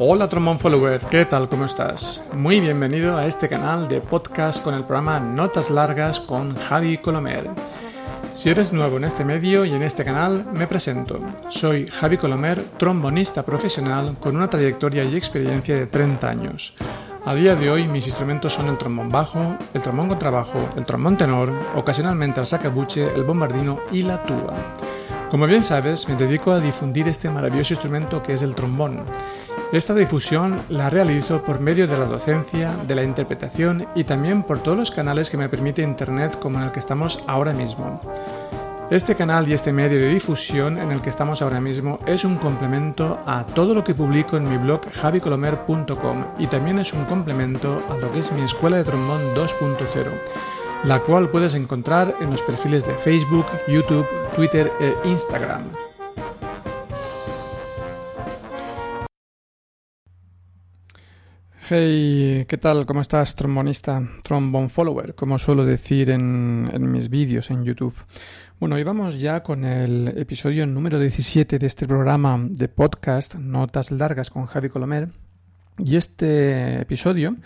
Hola Trombone Follower, ¿qué tal? ¿Cómo estás? Muy bienvenido a este canal de podcast con el programa Notas Largas con Javi Colomer. Si eres nuevo en este medio y en este canal, me presento. Soy Javi Colomer, trombonista profesional con una trayectoria y experiencia de 30 años. A día de hoy mis instrumentos son el trombón bajo, el trombón contrabajo, el trombón tenor, ocasionalmente el sacabuche, el bombardino y la tuba. Como bien sabes, me dedico a difundir este maravilloso instrumento que es el trombón. Esta difusión la realizo por medio de la docencia, de la interpretación y también por todos los canales que me permite Internet como en el que estamos ahora mismo. Este canal y este medio de difusión en el que estamos ahora mismo es un complemento a todo lo que publico en mi blog javicolomer.com y también es un complemento a lo que es mi escuela de trombón 2.0, la cual puedes encontrar en los perfiles de Facebook, YouTube, Twitter e Instagram. Hey, ¿qué tal? ¿Cómo estás, trombonista? Trombone follower, como suelo decir en, en mis vídeos en YouTube. Bueno, hoy vamos ya con el episodio número 17 de este programa de podcast, Notas Largas con Javi Colomer. Y este episodio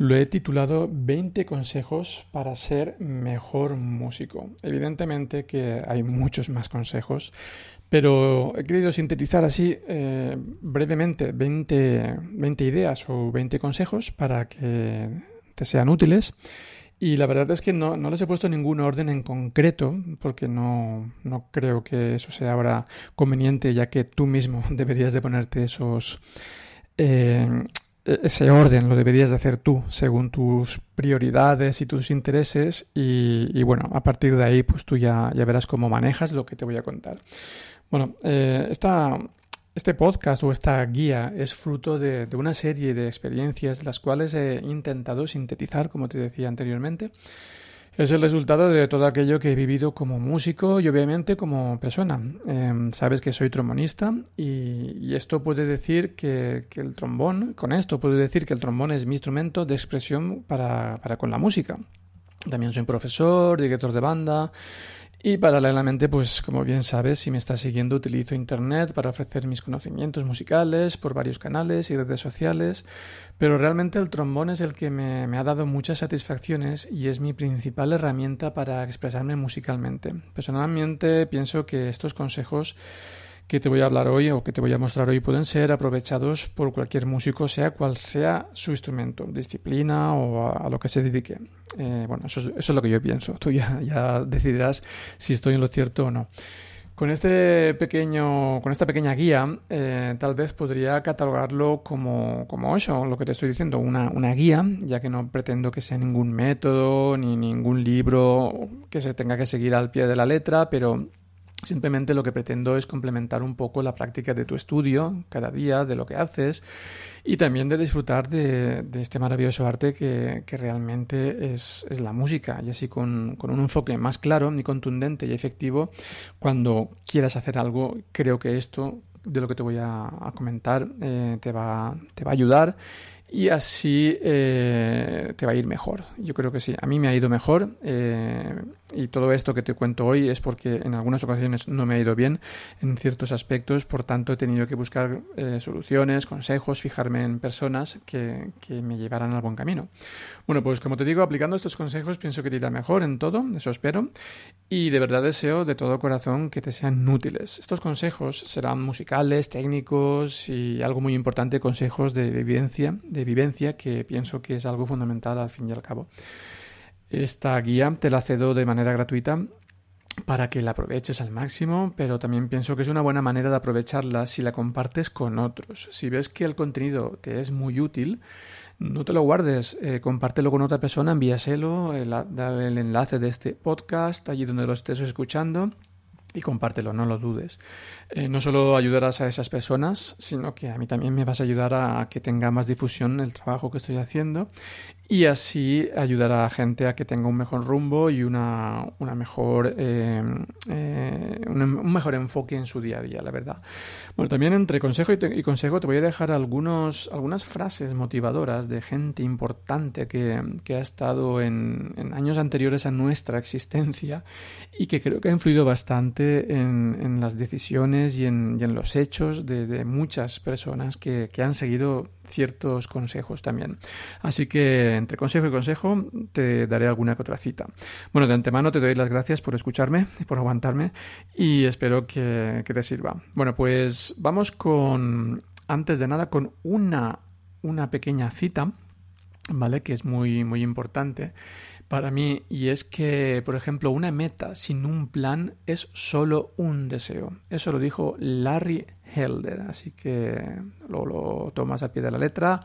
lo he titulado 20 consejos para ser mejor músico. Evidentemente que hay muchos más consejos, pero he querido sintetizar así eh, brevemente 20, 20 ideas o 20 consejos para que te sean útiles y la verdad es que no, no, les he puesto ningún orden en concreto, porque no, no, creo que eso sea ahora conveniente, ya que tú mismo deberías de ponerte esos... Eh, ese orden lo deberías de hacer tú según tus prioridades y tus intereses y, y bueno, a partir de ahí pues tú ya, ya, verás cómo manejas lo que te voy a contar. Bueno, eh, esta, este podcast o esta guía es fruto de, una serie de experiencias las cuales he intentado sintetizar, como te decía anteriormente. Es el resultado de todo aquello que he vivido como músico y obviamente como persona. Em, sabes que soy trombonista y, esto puede decir que, el trombón, con esto puedo decir que el trombón es mi instrumento de expresión para, para con la música. También soy profesor, director de banda, y paralelamente, pues como bien sabes, si me estás siguiendo, utilizo Internet para ofrecer mis conocimientos musicales por varios canales y redes sociales, pero realmente el trombón es el que me, me, ha dado muchas satisfacciones y es mi principal herramienta para expresarme musicalmente. Personalmente pienso que estos consejos que te voy a hablar hoy o que te voy a mostrar hoy pueden ser aprovechados por cualquier músico, sea cual sea su instrumento, disciplina o a, lo que se dedique. Eh, bueno, eso es, lo que yo pienso. Tú ya, ya decidirás si estoy en lo cierto o no. Con, este pequeño, con esta pequeña guía, eh, tal vez podría catalogarlo como, como eso, lo que te estoy diciendo, una, una, guía, ya que no pretendo que sea ningún método ni ningún libro que se tenga que seguir al pie de la letra, pero Simplemente lo que pretendo es complementar un poco la práctica de tu estudio cada día, de lo que haces y también de disfrutar de, este maravilloso arte que, realmente es, la música y así con, un enfoque más claro y contundente y efectivo cuando quieras hacer algo creo que esto de lo que te voy a, comentar eh, te, va, te va a ayudar y así eh, te va a ir mejor. Yo creo que sí, a mí me ha ido mejor eh, y todo esto que te cuento hoy es porque en algunas ocasiones no me ha ido bien en ciertos aspectos, por tanto he tenido que buscar eh, soluciones, consejos, fijarme en personas que, que, me llevaran al buen camino. Bueno, pues como te digo, aplicando estos consejos pienso que te irá mejor en todo, eso espero, y de verdad deseo de todo corazón que te sean útiles. Estos consejos serán musicales, técnicos y algo muy importante, consejos de vivencia, vivencia que pienso que es algo fundamental al fin y al cabo. Esta guía te la cedo de manera gratuita para que la aproveches al máximo, pero también pienso que es una buena manera de aprovecharla si la compartes con otros. Si ves que el contenido te es muy útil, no te lo guardes, eh, compártelo con otra persona, envíaselo, dale el enlace de este podcast allí donde lo estés escuchando y compártelo, no lo dudes. Eh, no solo ayudarás a esas personas, sino que a mí también me vas a ayudar a que tenga más difusión el trabajo que estoy haciendo y así ayudará a gente a que tenga un mejor rumbo y una, una mejor, eh, eh, un, mejor enfoque en su día a día, la verdad. Bueno, también entre consejo y, consejo te voy a dejar algunos, algunas frases motivadoras de gente importante que, que ha estado en, años anteriores a nuestra existencia y que creo que ha influido bastante en, en las decisiones y en, y en los hechos de, de muchas personas que, que han seguido ciertos consejos también. Así que entre consejo y consejo te daré alguna que otra cita. Bueno, de antemano te doy las gracias por escucharme y por aguantarme y espero que, te sirva. Bueno, pues vamos con, antes de nada, con una, una pequeña cita, ¿vale? Que es muy, muy importante para mí y es que, por ejemplo, una meta sin un plan es solo un deseo. Eso lo dijo Larry Helder, así que lo, lo tomas a pie de la letra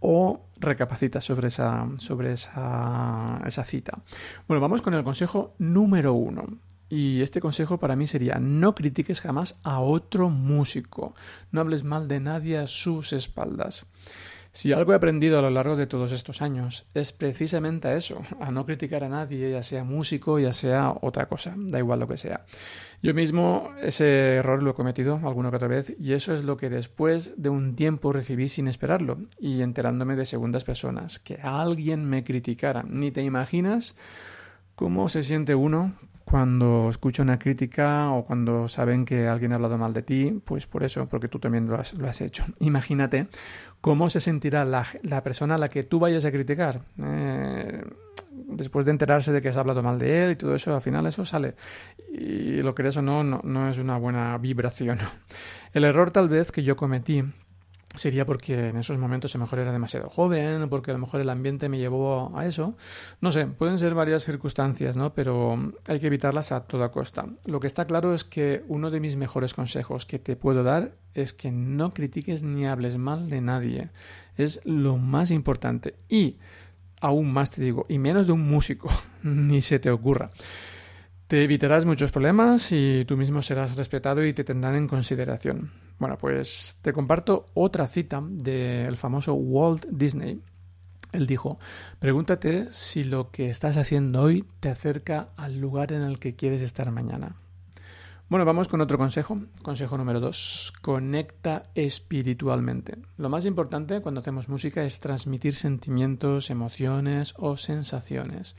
o recapacitas sobre esa, sobre esa, esa cita. Bueno, vamos con el consejo número uno. Y este consejo para mí sería no critiques jamás a otro músico, no hables mal de nadie a sus espaldas. Si algo he aprendido a lo largo de todos estos años es precisamente eso, a no criticar a nadie, ya sea músico, ya sea otra cosa, da igual lo que sea. Yo mismo ese error lo he cometido alguna que otra vez y eso es lo que después de un tiempo recibí sin esperarlo y enterándome de segundas personas, que alguien me criticara. Ni te imaginas cómo se siente uno cuando escucha una crítica o cuando saben que alguien ha hablado mal de ti, pues por eso, porque tú también lo has, hecho. Imagínate cómo se sentirá la, la, persona a la que tú vayas a criticar. Eh, después de enterarse de que has hablado mal de él y todo eso, al final eso sale. Y lo crees o no, no, no es una buena vibración. El error tal vez que yo cometí sería porque en esos momentos a lo mejor era demasiado joven, o porque a lo mejor el ambiente me llevó a eso. No sé, pueden ser varias circunstancias, ¿no? Pero hay que evitarlas a toda costa. Lo que está claro es que uno de mis mejores consejos que te puedo dar es que no critiques ni hables mal de nadie. Es lo más importante. Y aún más te digo, y menos de un músico, ni se te ocurra. Te evitarás muchos problemas y tú mismo serás respetado y te tendrán en consideración. Bueno, pues te comparto otra cita del famoso Walt Disney. Él dijo, pregúntate si lo que estás haciendo hoy te acerca al lugar en el que quieres estar mañana. Bueno, vamos con otro consejo. Consejo número dos. Conecta espiritualmente. Lo más importante cuando hacemos música es transmitir sentimientos, emociones o sensaciones.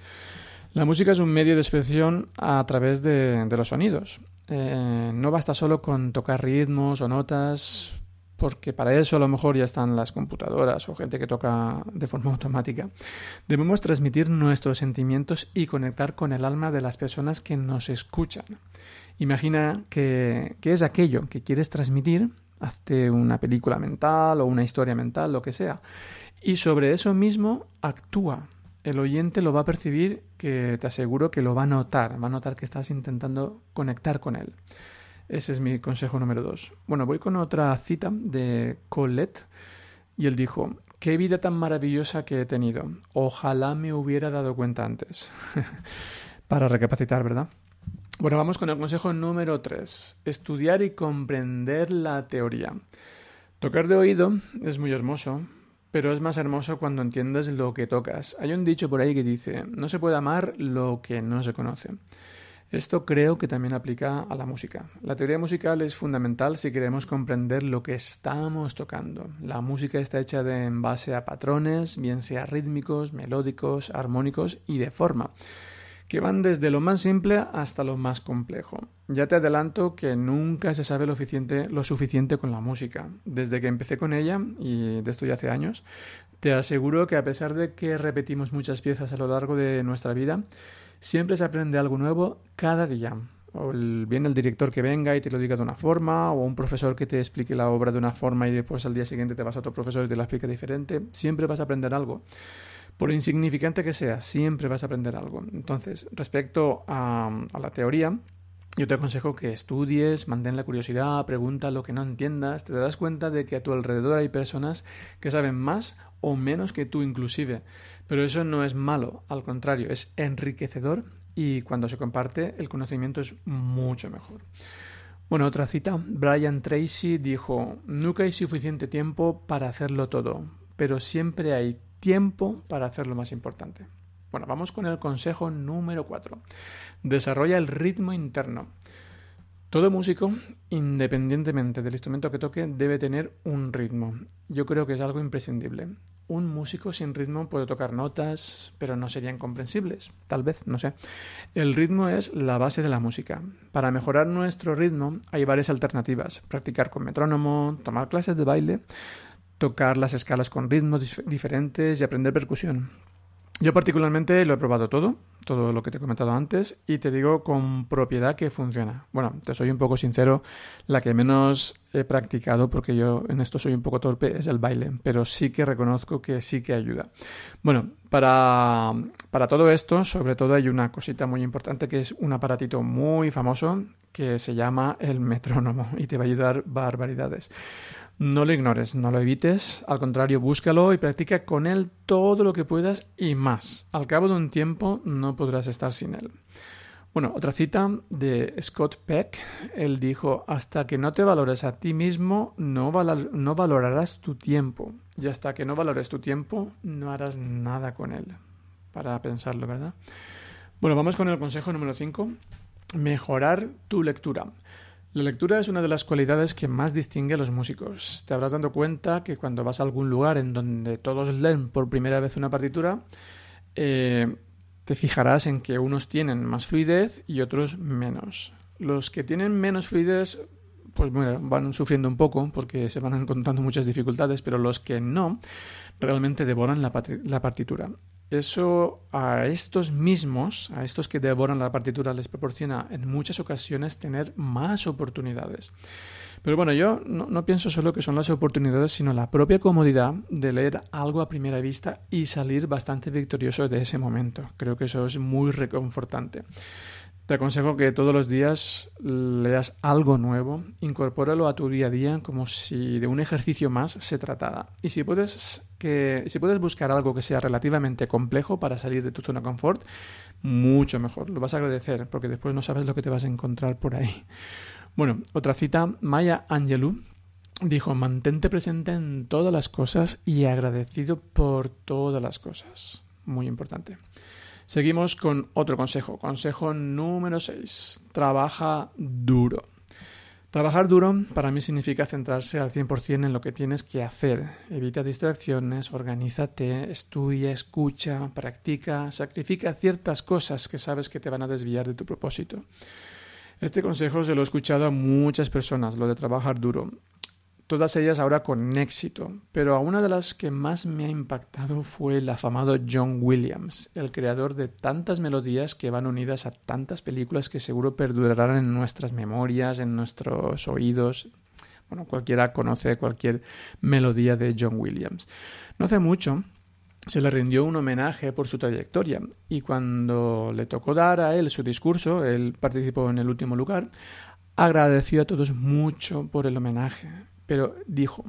La música es un medio de expresión a través de, los sonidos. Eh, no basta solo con tocar ritmos o notas, porque para eso a lo mejor ya están las computadoras o gente que toca de forma automática. Debemos transmitir nuestros sentimientos y conectar con el alma de las personas que nos escuchan. Imagina que, que es aquello que quieres transmitir, hazte una película mental o una historia mental, lo que sea, y sobre eso mismo actúa el oyente lo va a percibir que te aseguro que lo va a notar, va a notar que estás intentando conectar con él. Ese es mi consejo número dos. Bueno, voy con otra cita de Colette y él dijo, qué vida tan maravillosa que he tenido. Ojalá me hubiera dado cuenta antes. Para recapacitar, ¿verdad? Bueno, vamos con el consejo número tres. Estudiar y comprender la teoría. Tocar de oído es muy hermoso, pero es más hermoso cuando entiendes lo que tocas. Hay un dicho por ahí que dice, no se puede amar lo que no se conoce. Esto creo que también aplica a la música. La teoría musical es fundamental si queremos comprender lo que estamos tocando. La música está hecha de, en base a patrones, bien sea rítmicos, melódicos, armónicos y de forma que van desde lo más simple hasta lo más complejo. Ya te adelanto que nunca se sabe lo suficiente, con la música. Desde que empecé con ella, y de esto ya hace años, te aseguro que a pesar de que repetimos muchas piezas a lo largo de nuestra vida, siempre se aprende algo nuevo cada día. O bien el director que venga y te lo diga de una forma, o un profesor que te explique la obra de una forma y después al día siguiente te vas a otro profesor y te la explica diferente, siempre vas a aprender algo. Por insignificante que sea, siempre vas a aprender algo. Entonces, respecto a, la teoría, yo te aconsejo que estudies, mantén la curiosidad, pregunta lo que no entiendas, te darás cuenta de que a tu alrededor hay personas que saben más o menos que tú inclusive. Pero eso no es malo, al contrario, es enriquecedor y cuando se comparte el conocimiento es mucho mejor. Bueno, otra cita. Brian Tracy dijo, nunca hay suficiente tiempo para hacerlo todo, pero siempre hay tiempo para hacer lo más importante. Bueno, vamos con el consejo número 4. Desarrolla el ritmo interno. Todo músico, independientemente del instrumento que toque, debe tener un ritmo. Yo creo que es algo imprescindible. Un músico sin ritmo puede tocar notas, pero no serían comprensibles. Tal vez, no sé. El ritmo es la base de la música. Para mejorar nuestro ritmo hay varias alternativas. Practicar con metrónomo, tomar clases de baile, tocar las escalas con ritmos diferentes y aprender percusión. Yo particularmente lo he probado todo, todo lo que te he comentado antes, y te digo con propiedad que funciona. Bueno, te soy un poco sincero, la que menos he practicado, porque yo en esto soy un poco torpe, es el baile, pero sí que reconozco que sí que ayuda. Bueno, para, para todo esto, sobre todo hay una cosita muy importante que es un aparatito muy famoso que se llama el metrónomo y te va a ayudar barbaridades. No lo ignores, no lo evites, al contrario, búscalo y practica con él todo lo que puedas y más. Al cabo de un tiempo no podrás estar sin él. Bueno, otra cita de Scott Peck, él dijo, hasta que no te valores a ti mismo, no, valorarás tu tiempo. Y hasta que no valores tu tiempo, no harás nada con él. Para pensarlo, ¿verdad? Bueno, vamos con el consejo número 5. Mejorar tu lectura. La lectura es una de las cualidades que más distingue a los músicos. Te habrás dado cuenta que cuando vas a algún lugar en donde todos leen por primera vez una partitura, eh, te fijarás en que unos tienen más fluidez y otros menos. Los que tienen menos fluidez pues bueno, van sufriendo un poco porque se van encontrando muchas dificultades, pero los que no realmente devoran la, la partitura eso a estos mismos, a estos que devoran la partitura, les proporciona en muchas ocasiones tener más oportunidades. Pero bueno, yo no, pienso solo que son las oportunidades, sino la propia comodidad de leer algo a primera vista y salir bastante victorioso de ese momento. Creo que eso es muy reconfortante. Te aconsejo que todos los días leas algo nuevo, incorpóralo a tu día a día como si de un ejercicio más se tratara. Y si puedes, que, si puedes buscar algo que sea relativamente complejo para salir de tu zona de confort, mucho mejor. Lo vas a agradecer porque después no sabes lo que te vas a encontrar por ahí. Bueno, otra cita, Maya Angelou dijo, mantente presente en todas las cosas y agradecido por todas las cosas. Muy importante. Seguimos con otro consejo. Consejo número 6. Trabaja duro. Trabajar duro para mí significa centrarse al 100% en lo que tienes que hacer. Evita distracciones, organízate, estudia, escucha, practica, sacrifica ciertas cosas que sabes que te van a desviar de tu propósito. Este consejo se lo he escuchado a muchas personas, lo de trabajar duro todas ellas ahora con éxito, pero a una de las que más me ha impactado fue el afamado John Williams, el creador de tantas melodías que van unidas a tantas películas que seguro perdurarán en nuestras memorias, en nuestros oídos. Bueno, cualquiera conoce cualquier melodía de John Williams. No hace mucho se le rindió un homenaje por su trayectoria y cuando le tocó dar a él su discurso, él participó en el último lugar, agradeció a todos mucho por el homenaje pero dijo,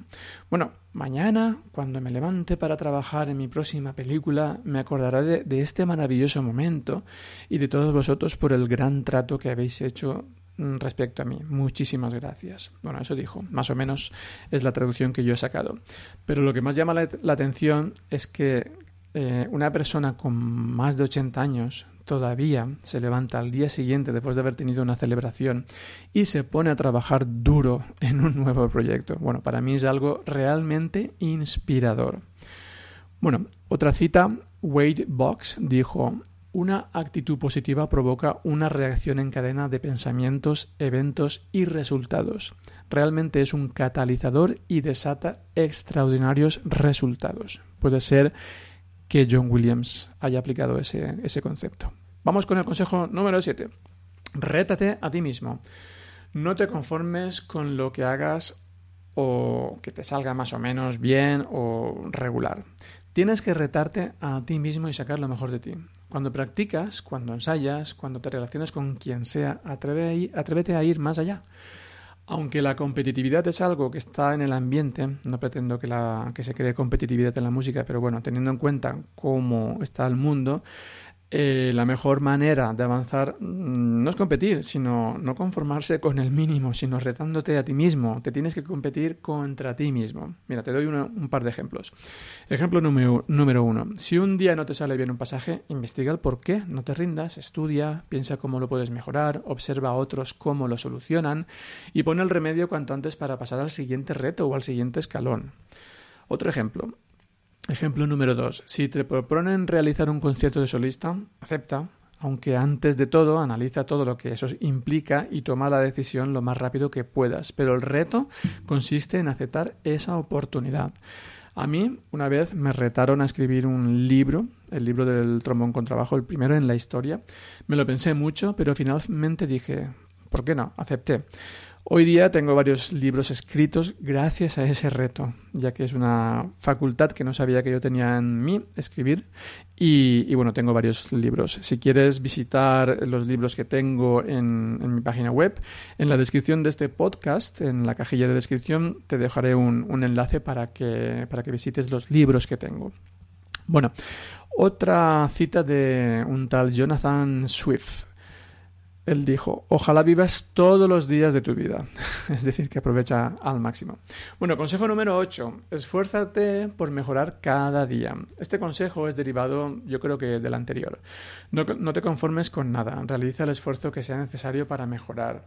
bueno, mañana, cuando me levante para trabajar en mi próxima película, me acordaré de, este maravilloso momento y de todos vosotros por el gran trato que habéis hecho mm, respecto a mí. Muchísimas gracias. Bueno, eso dijo, más o menos es la traducción que yo he sacado. Pero lo que más llama la, atención es que eh, una persona con más de 80 años todavía se levanta al día siguiente después de haber tenido una celebración y se pone a trabajar duro en un nuevo proyecto. Bueno, para mí es algo realmente inspirador. Bueno, otra cita, Wade Box dijo, una actitud positiva provoca una reacción en cadena de pensamientos, eventos y resultados. Realmente es un catalizador y desata extraordinarios resultados. Puede ser que John Williams haya aplicado ese, ese concepto. Vamos con el consejo número 7. Rétate a ti mismo. No te conformes con lo que hagas o que te salga más o menos bien o regular. Tienes que retarte a ti mismo y sacar lo mejor de ti. Cuando practicas, cuando ensayas, cuando te relacionas con quien sea, atrévete a ir más allá. Aunque la competitividad es algo que está en el ambiente, no pretendo que, la, que se cree competitividad en la música, pero bueno, teniendo en cuenta cómo está el mundo, eh, la mejor manera de avanzar mm, no es competir, sino no conformarse con el mínimo, sino retándote a ti mismo. Te tienes que competir contra ti mismo. Mira, te doy un par de ejemplos. Ejemplo número, número uno. Si un día no te sale bien un pasaje, investiga el por qué, no te rindas, estudia, piensa cómo lo puedes mejorar, observa a otros cómo lo solucionan y pon el remedio cuanto antes para pasar al siguiente reto o al siguiente escalón. Otro ejemplo. Ejemplo número 2. Si te proponen realizar un concierto de solista, acepta, aunque antes de todo analiza todo lo que eso implica y toma la decisión lo más rápido que puedas. Pero el reto consiste en aceptar esa oportunidad. A mí, una vez me retaron a escribir un libro, el libro del trombón con trabajo, el primero en la historia. Me lo pensé mucho, pero finalmente dije, ¿por qué no? Acepté. Hoy día tengo varios libros escritos gracias a ese reto, ya que es una facultad que no sabía que yo tenía en mí, escribir. Y, bueno, tengo varios libros. Si quieres visitar los libros que tengo en, mi página web, en la descripción de este podcast, en la cajilla de descripción, te dejaré un, un enlace para que, para que visites los libros que tengo. Bueno, otra cita de un tal Jonathan Swift. Él dijo, ojalá vivas todos los días de tu vida. es decir, que aprovecha al máximo. Bueno, consejo número 8. Esfuérzate por mejorar cada día. Este consejo es derivado, yo creo que del anterior. No, no te conformes con nada. Realiza el esfuerzo que sea necesario para mejorar.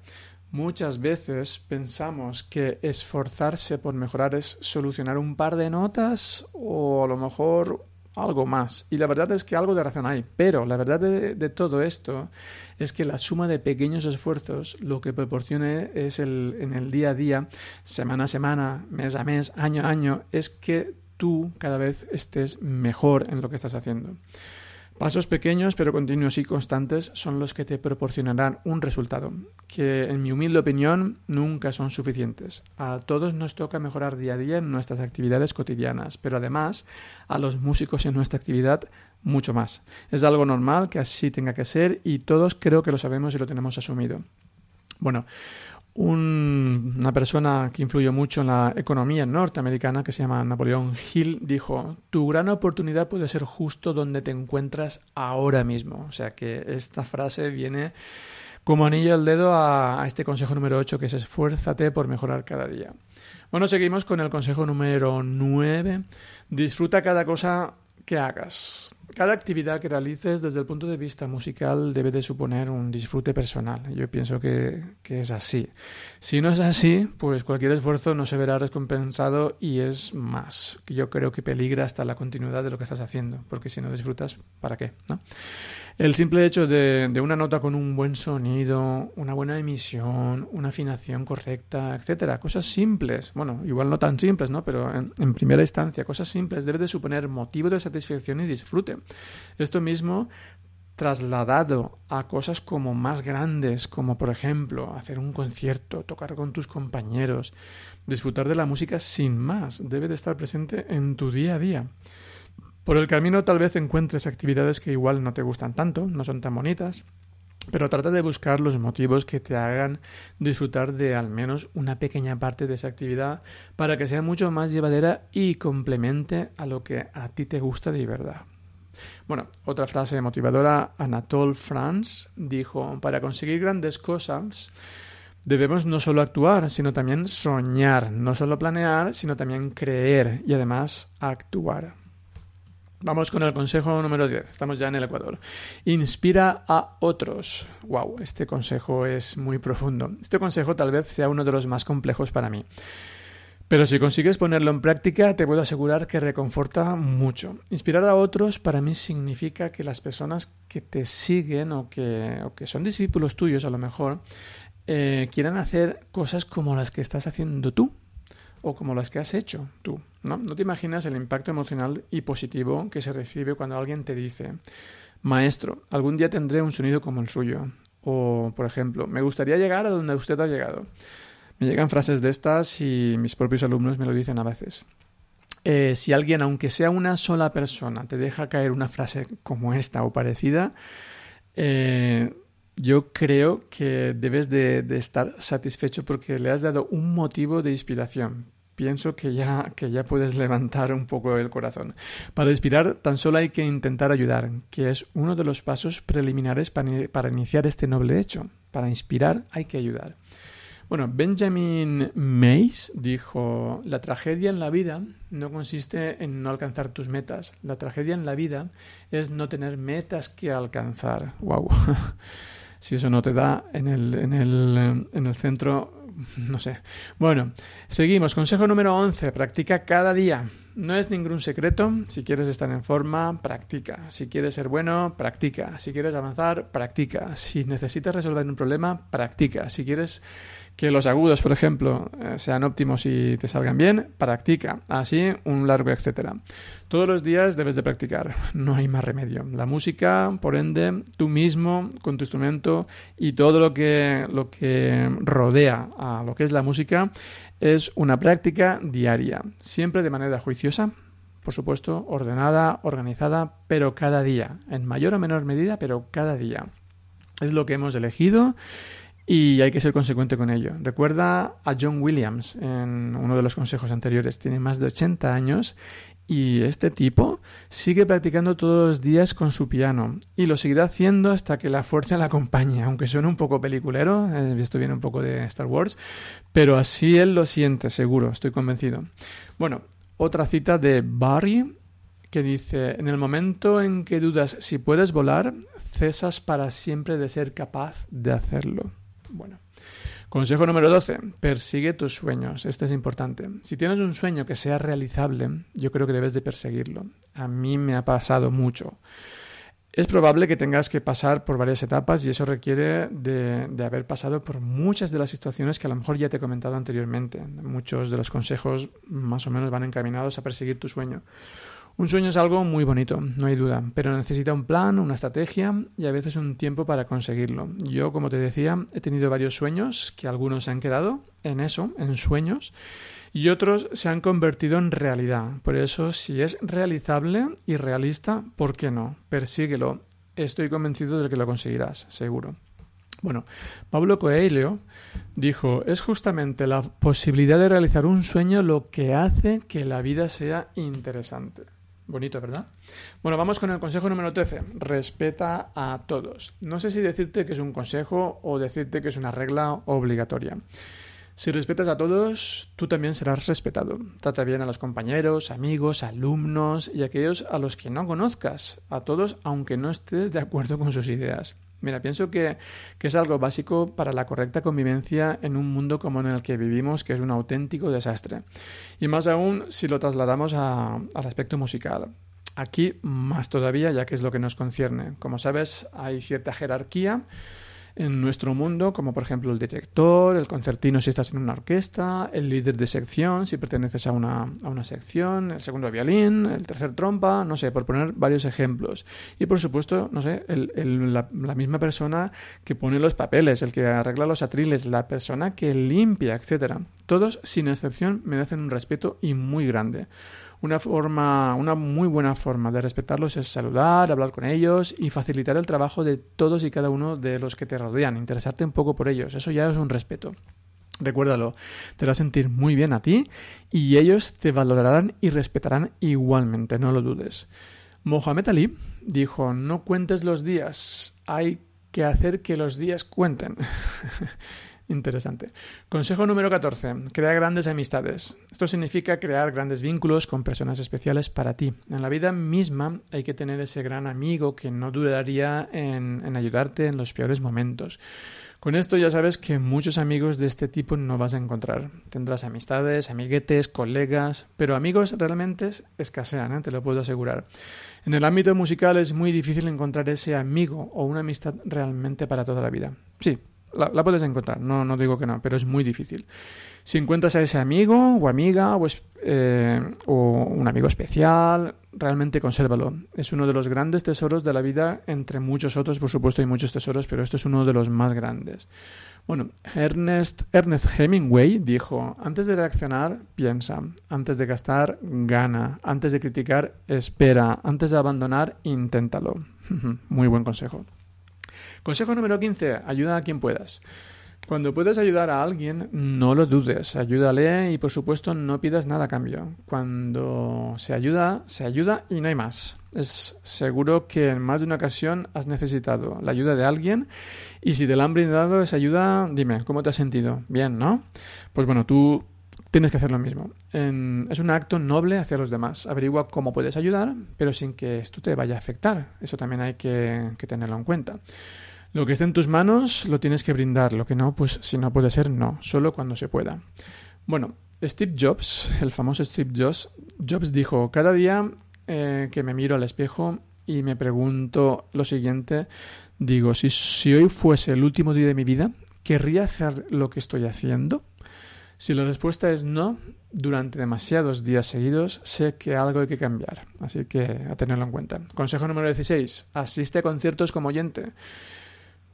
Muchas veces pensamos que esforzarse por mejorar es solucionar un par de notas o a lo mejor algo más. Y la verdad es que algo de razón hay. Pero la verdad de, todo esto es que la suma de pequeños esfuerzos lo que proporcione es el, en el día a día, semana a semana, mes a mes, año a año, es que tú cada vez estés mejor en lo que estás haciendo. Pasos pequeños pero continuos y constantes son los que te proporcionarán un resultado, que en mi humilde opinión nunca son suficientes. A todos nos toca mejorar día a día en nuestras actividades cotidianas, pero además a los músicos en nuestra actividad mucho más. Es algo normal que así tenga que ser y todos creo que lo sabemos y lo tenemos asumido. Bueno, una persona que influyó mucho en la economía norteamericana, que se llama Napoleón Hill, dijo, tu gran oportunidad puede ser justo donde te encuentras ahora mismo. O sea que esta frase viene como anillo al dedo a, a este consejo número 8, que es esfuérzate por mejorar cada día. Bueno, seguimos con el consejo número 9. Disfruta cada cosa que hagas. Cada actividad que realices desde el punto de vista musical debe de suponer un disfrute personal. Yo pienso que, es así. Si no es así, pues cualquier esfuerzo no se verá recompensado y es más. Yo creo que peligra hasta la continuidad de lo que estás haciendo, porque si no disfrutas, ¿para qué? ¿no? El simple hecho de, una nota con un buen sonido, una buena emisión, una afinación correcta, etcétera, cosas simples, bueno, igual no tan simples, ¿no? Pero en, en primera instancia, cosas simples debe de suponer motivo de satisfacción y disfrute. Esto mismo trasladado a cosas como más grandes, como por ejemplo hacer un concierto, tocar con tus compañeros, disfrutar de la música sin más, debe de estar presente en tu día a día. Por el camino tal vez encuentres actividades que igual no te gustan tanto, no son tan bonitas, pero trata de buscar los motivos que te hagan disfrutar de al menos una pequeña parte de esa actividad para que sea mucho más llevadera y complemente a lo que a ti te gusta de verdad. Bueno, otra frase motivadora, Anatole France dijo, para conseguir grandes cosas debemos no solo actuar, sino también soñar, no solo planear, sino también creer y además actuar. Vamos con el consejo número 10. Estamos ya en el Ecuador. Inspira a otros. Wow, este consejo es muy profundo. Este consejo tal vez sea uno de los más complejos para mí. Pero si consigues ponerlo en práctica, te puedo asegurar que reconforta mucho. Inspirar a otros para mí significa que las personas que te siguen o que, que son discípulos tuyos a lo mejor, eh, quieran hacer cosas como las que estás haciendo tú o como las que has hecho tú. ¿no? no te imaginas el impacto emocional y positivo que se recibe cuando alguien te dice, maestro, algún día tendré un sonido como el suyo. O, por ejemplo, me gustaría llegar a donde usted ha llegado. Me llegan frases de estas y mis propios alumnos me lo dicen a veces. eh, si alguien, aunque sea una sola persona, te deja caer una frase como esta o parecida, eh, yo creo que debes de, estar satisfecho porque le has dado un motivo de inspiración. Pienso que ya, que ya puedes levantar un poco el corazón. Para inspirar, tan solo hay que intentar ayudar, que es uno de los pasos preliminares para iniciar este noble hecho. Para inspirar hay que ayudar. Bueno, Benjamin Mays dijo, la tragedia en la vida no consiste en no alcanzar tus metas, la tragedia en la vida es no tener metas que alcanzar. ¡Wow! si eso no te da en el, en el, en el centro, no sé. Bueno, seguimos. Consejo número 11. Practica cada día. No es ningún secreto. Si quieres estar en forma, practica. Si quieres ser bueno, practica. Si quieres avanzar, practica. Si necesitas resolver un problema, practica. Si quieres que los agudos, por ejemplo, eh, sean óptimos y te salgan bien, practica. Así un largo etcétera. Todos los días debes de practicar, no hay más remedio. La música, por ende, tú mismo con tu instrumento y todo lo que, lo que rodea a lo que es la música es una práctica diaria, siempre de manera juiciosa, por supuesto, ordenada, organizada, pero cada día, en mayor o menor medida, pero cada día. Es lo que hemos elegido y hay que ser consecuente con ello. Recuerda a John Williams en uno de los consejos anteriores. Tiene más de 80 años y este tipo sigue practicando todos los días con su piano y lo seguirá haciendo hasta que la fuerza le acompañe, aunque suene un poco peliculero, eh, esto viene un poco de Star Wars, pero así él lo siente, seguro, estoy convencido. Bueno, otra cita de Barry que dice, en el momento en que dudas si puedes volar, cesas para siempre de ser capaz de hacerlo. Bueno. Consejo número 12. Persigue tus sueños. Este es importante. Si tienes un sueño que sea realizable, yo creo que debes de perseguirlo. A mí me ha pasado mucho. Es probable que tengas que pasar por varias etapas y eso requiere de, de, haber pasado por muchas de las situaciones que a lo mejor ya te he comentado anteriormente. Muchos de los consejos más o menos van encaminados a perseguir tu sueño. Un sueño es algo muy bonito, no hay duda, pero necesita un plan, una estrategia y a veces un tiempo para conseguirlo. Yo, como te decía, he tenido varios sueños que algunos se han quedado en eso, en sueños, y otros se han convertido en realidad. Por eso, si es realizable y realista, ¿por qué no? Persíguelo. Estoy convencido de que lo conseguirás, seguro. Bueno, Pablo Coelho dijo, es justamente la posibilidad de realizar un sueño lo que hace que la vida sea interesante. Bonito, ¿verdad? Bueno, vamos con el consejo número 13. Respeta a todos. No sé si decirte que es un consejo o decirte que es una regla obligatoria. Si respetas a todos, tú también serás respetado. Trata bien a los compañeros, amigos, alumnos y aquellos a los que no conozcas. A todos, aunque no estés de acuerdo con sus ideas. Mira, pienso que, es algo básico para la correcta convivencia en un mundo como en el que vivimos, que es un auténtico desastre. Y más aún si lo trasladamos al aspecto musical. Aquí más todavía, ya que es lo que nos concierne. Como sabes, hay cierta jerarquía en nuestro mundo, como por ejemplo el director, el concertino si estás en una orquesta, el líder de sección si perteneces a una, a una sección, el segundo violín, el tercer trompa, no sé, por poner varios ejemplos. Y por supuesto, no sé, el, la, la, misma persona que pone los papeles, el que arregla los atriles, la persona que limpia, etcétera. Todos, sin excepción, merecen un respeto y muy grande. Una forma, una muy buena forma de respetarlos es saludar, hablar con ellos y facilitar el trabajo de todos y cada uno de los que te rodean, interesarte un poco por ellos. Eso ya es un respeto. Recuérdalo, te va a sentir muy bien a ti y ellos te valorarán y respetarán igualmente, no lo dudes. Mohamed Ali dijo, no cuentes los días, hay que hacer que los días cuenten. Interesante. Consejo número 14. Crea grandes amistades. Esto significa crear grandes vínculos con personas especiales para ti. En la vida misma hay que tener ese gran amigo que no dudaría en, ayudarte en los peores momentos. Con esto ya sabes que muchos amigos de este tipo no vas a encontrar. Tendrás amistades, amiguetes, colegas, pero amigos realmente escasean, ¿eh? te lo puedo asegurar. En el ámbito musical es muy difícil encontrar ese amigo o una amistad realmente para toda la vida. Sí, la, puedes encontrar, no, no digo que no, pero es muy difícil. Si encuentras a ese amigo o amiga o, eh, o un amigo especial, realmente consérvalo. Es uno de los grandes tesoros de la vida, entre muchos otros, por supuesto, hay muchos tesoros, pero esto es uno de los más grandes. Bueno, Ernest, Ernest Hemingway dijo, antes de reaccionar, piensa, antes de gastar, gana, antes de criticar, espera, antes de abandonar, inténtalo. Muy buen consejo. Consejo número 15, ayuda a quien puedas. Cuando puedes ayudar a alguien, no lo dudes, ayúdale y por supuesto no pidas nada a cambio. Cuando se ayuda, se ayuda y no hay más. Es seguro que en más de una ocasión has necesitado la ayuda de alguien y si te la han brindado esa ayuda, dime, ¿cómo te has sentido? Bien, ¿no? Pues bueno, tú tienes que hacer lo mismo. es un acto noble hacia los demás. Averigua cómo puedes ayudar, pero sin que esto te vaya a afectar. Eso también hay que tenerlo en cuenta. Lo que esté en tus manos lo tienes que brindar, lo que no, pues si no puede ser, no, solo cuando se pueda. Bueno, Steve Jobs, el famoso Steve Jobs, Jobs dijo, cada día eh, que me miro al espejo y me pregunto lo siguiente, digo, si, si hoy fuese el último día de mi vida, ¿querría hacer lo que estoy haciendo? Si la respuesta es no, durante demasiados días seguidos sé que algo hay que cambiar, así que a tenerlo en cuenta. Consejo número 16. Asiste a conciertos como oyente.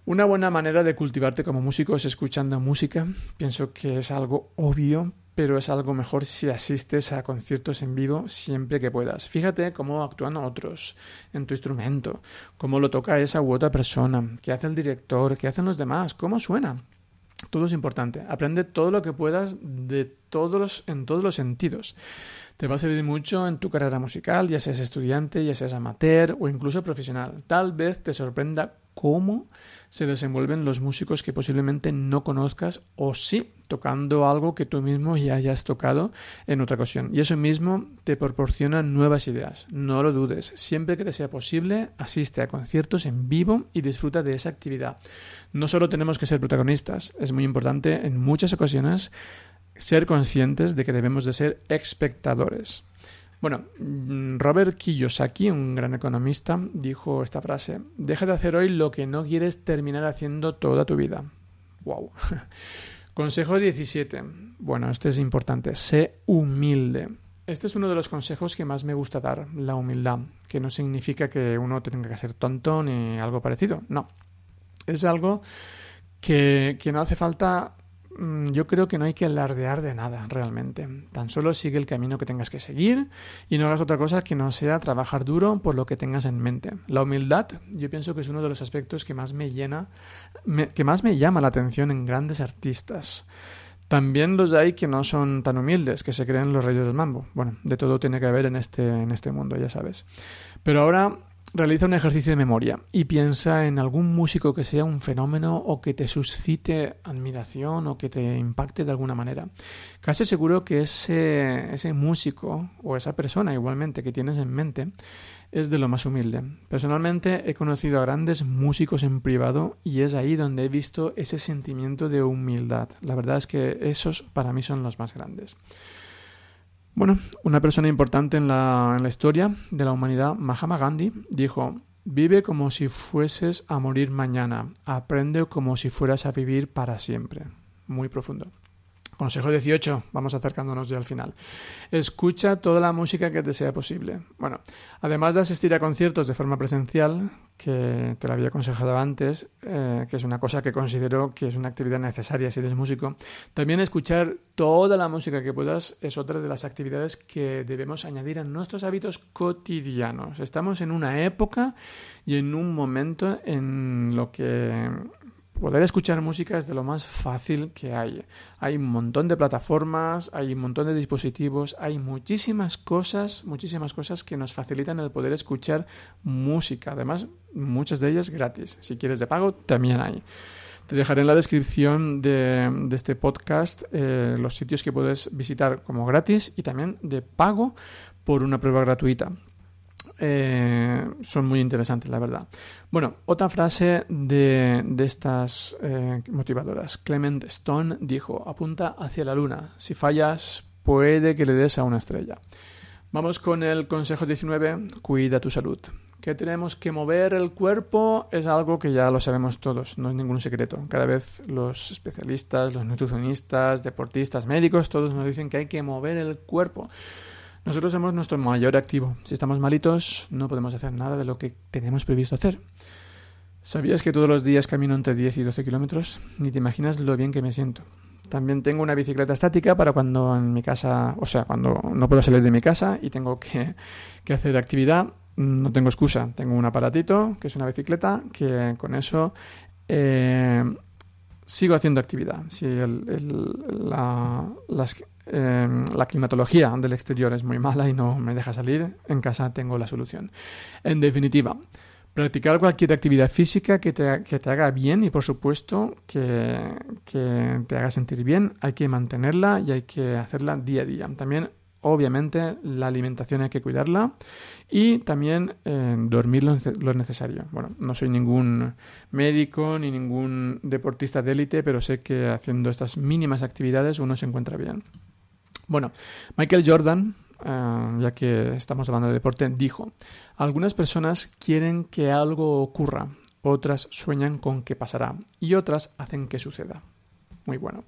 Una buena manera de cultivarte como músico es escuchando música. Pienso que es algo obvio, pero es algo mejor si asistes a conciertos en vivo siempre que puedas. Fíjate cómo actúan otros en tu instrumento, cómo lo toca esa u otra persona, qué hace el director, qué hacen los demás, cómo suena. Todo es importante. Aprende todo lo que puedas de todos en todos los sentidos. Te va a servir mucho en tu carrera musical, ya seas estudiante, ya seas amateur o incluso profesional. Tal vez te sorprenda cómo se desenvuelven los músicos que posiblemente no conozcas o sí tocando algo que tú mismo ya hayas tocado en otra ocasión. Y eso mismo te proporciona nuevas ideas. No lo dudes. Siempre que te sea posible, asiste a conciertos en vivo y disfruta de esa actividad. No solo tenemos que ser protagonistas, es muy importante en muchas ocasiones ser conscientes de que debemos de ser espectadores. Bueno, Robert Kiyosaki, un gran economista, dijo esta frase, deja de hacer hoy lo que no quieres terminar haciendo toda tu vida. Wow. Consejo 17. Bueno, este es importante. Sé humilde. Este es uno de los consejos que más me gusta dar, la humildad, que no significa que uno tenga que ser tonto ni algo parecido, no. Es algo que, que no hace falta yo creo que no hay que alardear de nada realmente. Tan solo sigue el camino que tengas que seguir y no hagas otra cosa que no sea trabajar duro por lo que tengas en mente. La humildad, yo pienso que es uno de los aspectos que más me llena, que más me llama la atención en grandes artistas. También los hay que no son tan humildes, que se creen los reyes del mambo. Bueno, de todo tiene que haber en este, en este mundo, ya sabes. Pero ahora realiza un ejercicio de memoria y piensa en algún músico que sea un fenómeno o que te suscite admiración o que te impacte de alguna manera. Casi seguro que ese, ese músico o esa persona igualmente que tienes en mente es de lo más humilde. Personalmente he conocido a grandes músicos en privado y es ahí donde he visto ese sentimiento de humildad. La verdad es que esos para mí son los más grandes. Bueno, una persona importante en la, en la historia de la humanidad, Mahatma Gandhi, dijo, vive como si fueses a morir mañana, aprende como si fueras a vivir para siempre. Muy profundo. Consejo 18, vamos acercándonos ya al final. Escucha toda la música que te sea posible. Bueno, además de asistir a conciertos de forma presencial, que te lo había aconsejado antes, eh, que es una cosa que considero que es una actividad necesaria si eres músico, también escuchar toda la música que puedas es otra de las actividades que debemos añadir a nuestros hábitos cotidianos. Estamos en una época y en un momento en lo que poder escuchar música es de lo más fácil que hay. Hay un montón de plataformas, hay un montón de dispositivos, hay muchísimas cosas, muchísimas cosas que nos facilitan el poder escuchar música. Además, muchas de ellas gratis. Si quieres de pago, también hay. Te dejaré en la descripción de, este podcast eh, los sitios que puedes visitar como gratis y también de pago por una prueba gratuita. Eh, son muy interesantes, la verdad. Bueno, otra frase de, estas eh, motivadoras. Clement Stone dijo, apunta hacia la luna. Si fallas, puede que le des a una estrella. Vamos con el consejo 19, cuida tu salud. Que tenemos que mover el cuerpo es algo que ya lo sabemos todos, no es ningún secreto. Cada vez los especialistas, los nutricionistas, deportistas, médicos, todos nos dicen que hay que mover el cuerpo. Nosotros somos nuestro mayor activo. Si estamos malitos, no podemos hacer nada de lo que tenemos previsto hacer. ¿Sabías que todos los días camino entre 10 y 12 kilómetros? Ni te imaginas lo bien que me siento. También tengo una bicicleta estática para cuando en mi casa, o sea, cuando no puedo salir de mi casa y tengo que, hacer actividad, no tengo excusa. Tengo un aparatito, que es una bicicleta, que con eso eh, sigo haciendo actividad. Si la, eh, la climatología del exterior es muy mala y no me deja salir, en casa tengo la solución. En definitiva, Practicar cualquier actividad física que te, que te haga bien y por supuesto que, que, te haga sentir bien, hay que mantenerla y hay que hacerla día a día. También, obviamente, la alimentación hay que cuidarla y también eh, dormir lo, lo, necesario. Bueno, no soy ningún médico ni ningún deportista de élite, pero sé que haciendo estas mínimas actividades uno se encuentra bien. Bueno, Michael Jordan, Ah, ya que estamos hablando de deporte, dijo, algunas personas quieren que algo ocurra, otras sueñan con que pasará y otras hacen que suceda. Muy bueno.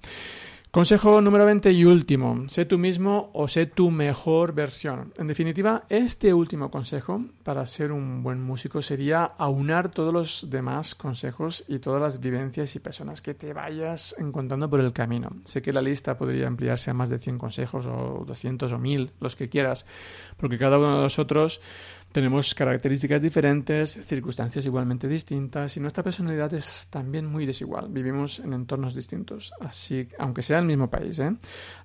Consejo número 20 y último, sé tú mismo o sé tu mejor versión. En definitiva, este último consejo para ser un buen músico sería aunar todos los demás consejos y todas las vivencias y personas que te vayas encontrando por el camino. Sé que la lista podría ampliarse a más de 100 consejos o 200 o 1000, los que quieras, porque cada uno de nosotros tenemos características diferentes, circunstancias igualmente distintas y nuestra personalidad es también muy desigual. Vivimos en entornos distintos, así aunque sea el mismo país. ¿eh?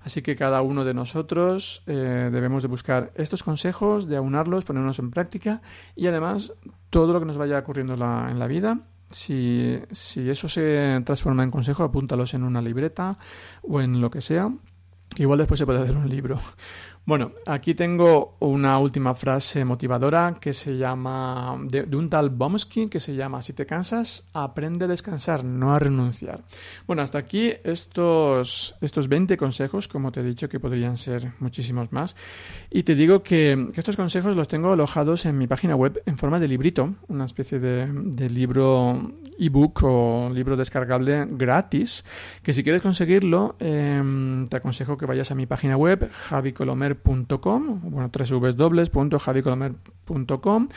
Así que cada uno de nosotros eh, debemos de buscar estos consejos, de aunarlos, ponerlos en práctica y además todo lo que nos vaya ocurriendo en la vida si, si, eso se transforma en consejo, apúntalos en una libreta o en lo que sea, igual después se puede hacer un libro. Bueno, aquí tengo una última frase motivadora que se llama, de, un tal Bomsky, que se llama, si te cansas, aprende a descansar, no a renunciar. Bueno, hasta aquí estos, estos 20 consejos, como te he dicho, que podrían ser muchísimos más. Y te digo que, estos consejos los tengo alojados en mi página web en forma de librito, una especie de, libro ebook o libro descargable gratis, que si quieres conseguirlo, em, te aconsejo que vayas a mi página web, javicolomer .com, bueno, www.javicolomer.com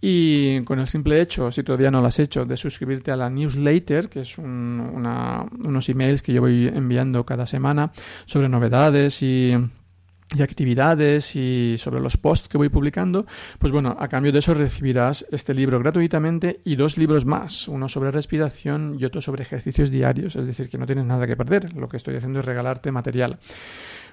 y con el simple hecho, si todavía no lo has hecho, de suscribirte a la newsletter, que es unos emails que yo voy enviando cada semana sobre novedades y actividades y sobre los posts que voy publicando, pues bueno, a cambio de eso recibirás este libro gratuitamente y dos libros más, uno sobre respiración y otro sobre ejercicios diarios, es decir, que no tienes nada que perder, lo que estoy haciendo es regalarte material.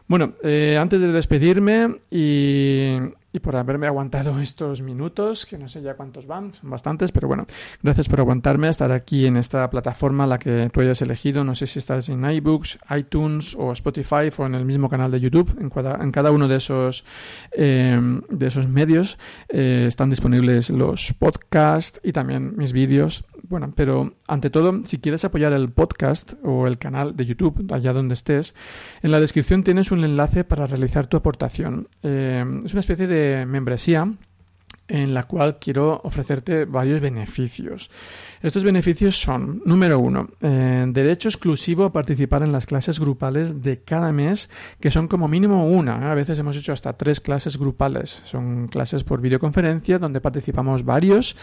Bueno, eh, antes de despedirme y, y por haberme aguantado estos minutos, que no sé ya cuántos van, son bastantes, pero bueno, gracias por aguantarme, estar aquí en esta plataforma, la que tú hayas elegido, no sé si estás en iBooks, iTunes o Spotify o en el mismo canal de YouTube, en cada, en cada uno de esos, eh, de esos medios eh, están disponibles los podcasts y también mis vídeos, bueno, pero ante todo, si quieres apoyar el podcast o el canal de YouTube, allá donde estés, en la descripción tienes un enlace para realizar tu aportación. Eh, es una especie de membresía en la cual quiero ofrecerte varios beneficios. Estos beneficios son, número uno, eh, derecho exclusivo a participar en las clases grupales de cada mes, que son como mínimo una. ¿eh? A veces hemos hecho hasta tres clases grupales. Son clases por videoconferencia donde participamos varios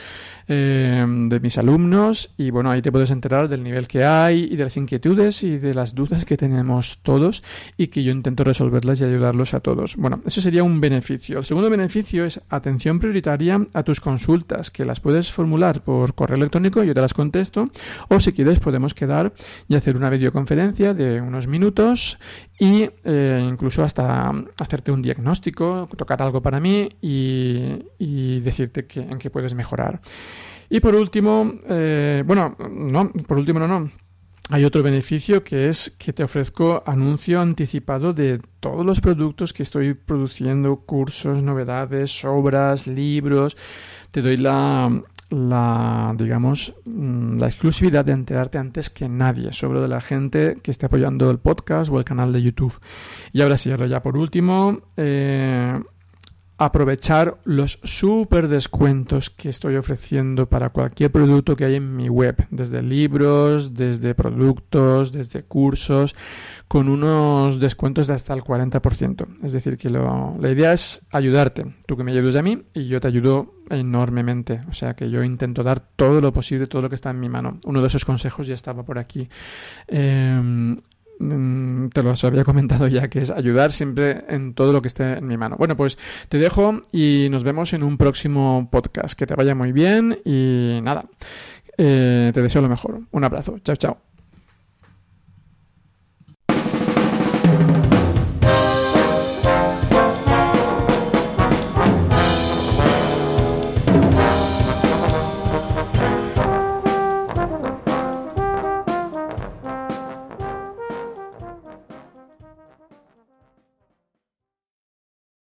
eh, de mis alumnos y bueno, ahí te puedes enterar del nivel que hay y de las inquietudes y de las dudas que tenemos todos y que yo intento resolverlas y ayudarlos a todos. Bueno, eso sería un beneficio. El segundo beneficio es atención prioritaria a tus consultas, que las puedes formular por correo electrónico yo te las contesto. O si quieres podemos quedar y hacer una videoconferencia de unos minutos y eh, incluso hasta hacerte un diagnóstico, tocar algo para mí y, decirte que, en qué puedes mejorar. Y por último, eh, bueno, no, por último no, no. Hay otro beneficio que es que te ofrezco anuncio anticipado de todos los productos que estoy produciendo, cursos, novedades, obras, libros. Te doy la, la, digamos, mm, la exclusividad de enterarte antes que nadie sobre de la gente que esté apoyando el podcast o el canal de YouTube. Y ahora sí, ahora ya por último, eh, aprovechar los super descuentos que estoy ofreciendo para cualquier producto que hay en mi web, desde libros, desde productos, desde cursos, con unos descuentos de hasta el 40%. Es decir, que la idea es ayudarte, tú que me ayudes a mí y yo te ayudo enormemente. O sea que yo intento dar todo lo posible, todo lo que está en mi mano. Uno de esos consejos ya estaba por aquí. Mm, te lo había comentado ya, que es ayudar siempre en todo lo que esté en mi mano. Bueno, pues te dejo y nos vemos en un próximo podcast. Que te vaya muy bien y nada, eh, te deseo lo mejor. Un abrazo. Chao, chao.